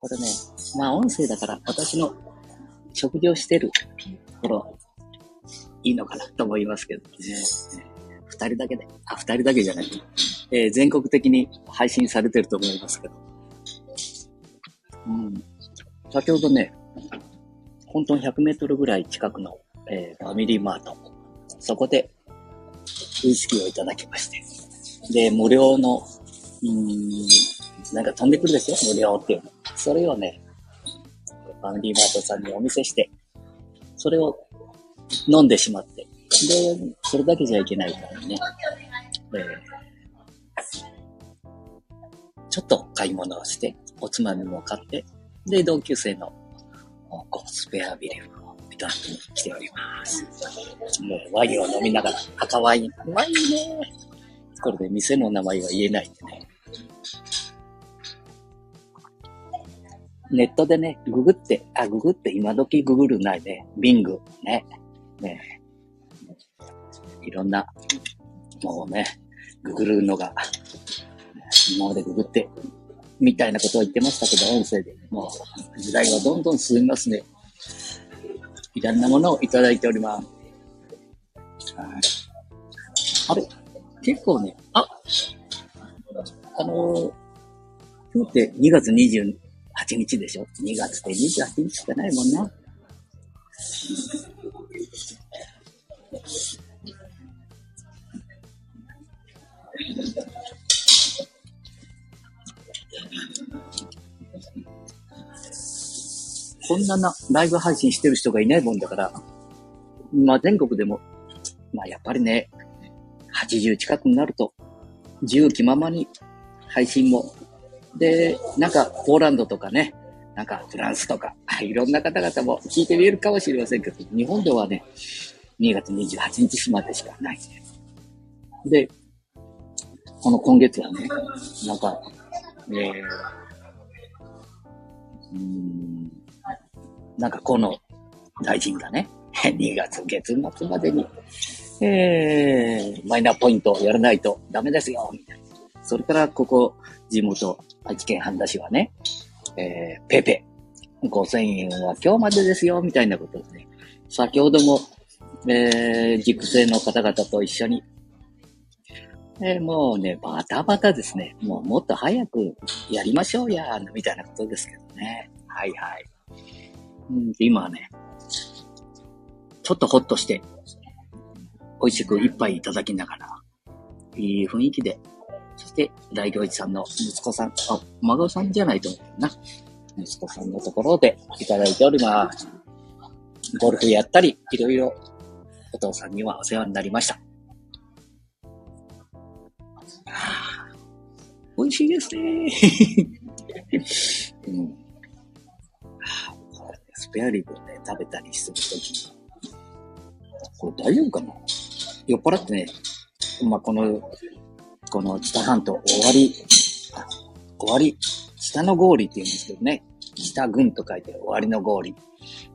これね、まあ音声だから私の食事をしてる頃、いいのかなと思いますけどね。二人だけで、あ、二人だけじゃない。えー、全国的に配信されてると思いますけど。うん。先ほどね、本当に100メートルぐらい近くの、えー、ファミリーマート。そこで、ウイスキーをいただきまして。で、無料の、うん、なんか飛んでくるですよ、無料っていうの。それをね、ファミリーマートさんにお見せして、それを飲んでしまって。で、それだけじゃいけないからね。えー、ちょっと買い物をして、おつまみも買って、で、同級生のこうスペアビレフをいただきに来ております。もうワインを飲みながら、赤ワイン、うまいね。これで店の名前は言えないんでね。ネットでね、ググって、あ、ググって今時ググるないね。ビング、ね。ね。いろんな、もうね、ググるのが、今までググって、みたいなことを言ってましたけど、音声で。もう、時代はどんどん進みますね。いろんなものをいただいております。はい。あれ結構ね、あ、あのー、今日って2月28日でしょ ?2 月って28日しかないもんな。こんなな、ライブ配信してる人がいないもんだから、まあ全国でも、まあやっぱりね、80近くになると、自由気ままに配信も。で、なんかポーランドとかね、なんかフランスとか、いろんな方々も聞いてみえるかもしれませんけど、日本ではね、2月28日までしかないです。で、この今月はね、なんか、えー、うんなんかこの大臣がね、2月月末までに、えー、マイナポイントをやらないとダメですよ、みたいな。それからここ、地元、愛知県半田市はね、えー、ペペ、5000円は今日までですよ、みたいなことですね。先ほども、えー、熟成の方々と一緒に、えー、もうね、バタバタですね。もうもっと早くやりましょうや、みたいなことですけどね。はいはい。うん、今はね、ちょっとほっとして、美味しく一杯いただきながら、いい雰囲気で、そして、大行一さんの息子さん、あ、孫さんじゃないと思うな。息子さんのところでいただいております。ゴルフやったり、いろいろ、お父さんにはお世話になりました。美味しいですね。うんスペアリブをね、食べたりするときこれ大丈夫かな？酔っ払ってね、まあ、この、この北半島終わり、終わり、北の氷って言うんですけどね、北郡と書いて終わりの氷。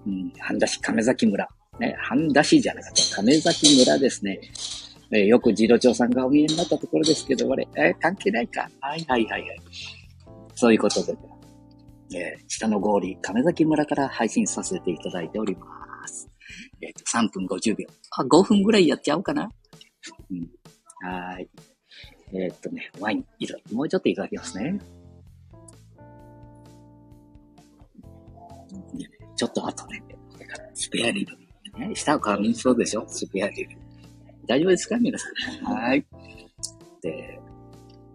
うん、半田市亀崎村。ね、半田市じゃなかった、亀崎村ですね。えー、よく次郎長さんがお見えになったところですけど、あれ、えー、関係ないか。はいはいはいはい。そういうことで、えー、下の氷、亀崎村から配信させていただいております。えっ、ー、と、3分50秒。あ、5分ぐらいやっちゃおうかな。うん。はい。えー、っとね、ワイン、もうちょっといただきますね。ちょっと後ね、これからスペアリブ。ね、舌を噛みそうでしょ？スペアリブ。大丈夫ですか？皆さん。はい。で、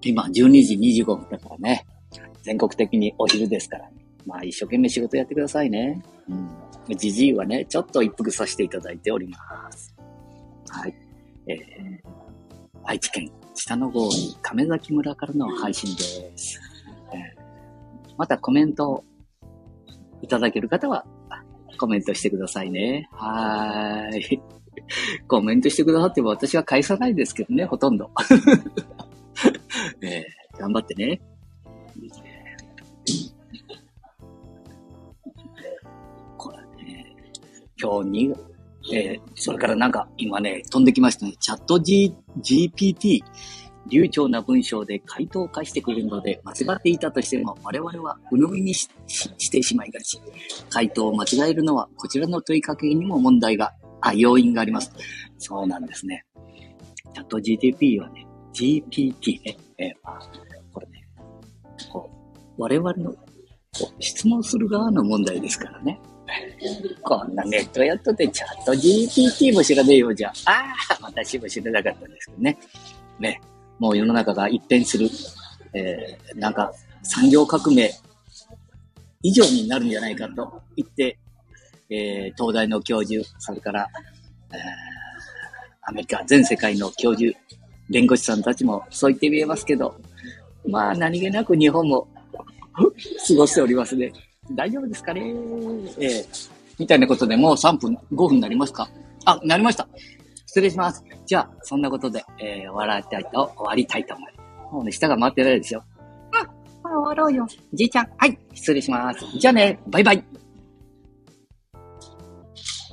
今12時25分だからね。全国的にお昼ですから、ね、まあ一生懸命仕事やってくださいね。うん。じじいはね、ちょっと一服させていただいております。はい。えー、愛知県北の郷に亀崎村からの配信です。えー、またコメントいただける方は、コメントしてくださいね。はーい。コメントしてくださっても私は返さないですけどね、ほとんど。えー、頑張ってね。今日に、えー、それからなんか今ね、飛んできましたね。チャット、G、GPT。流暢な文章で回答を返してくれるので、間違っていたとしても我々は鵜呑みにししてしまいがち。回答を間違えるのはこちらの問いかけにも問題が、あ、要因があります。そうなんですね。チャット GTP はね、GPT ね、えー、これね、こう我々のこう質問する側の問題ですからね。こんなネットやっとてチャット GPT も知らねえようじゃあ。ああ、私も知らなかったんですけどね。ね。もう世の中が一変する。えー、なんか産業革命以上になるんじゃないかと言って、えー、東大の教授、それから、えー、アメリカ全世界の教授、弁護士さんたちもそう言って見えますけど、まあ何気なく日本も過ごしておりますね。大丈夫ですかね？えー、みたいなことでもう3分、5分になりますか？あ、なりました。失礼します。じゃあ、そんなことで、えー、笑いたいと、終わりたいと思います。もうね、下が回ってないですよ。あ、終わろうよ。じいちゃん。はい、失礼します。じゃあね、バイバイ。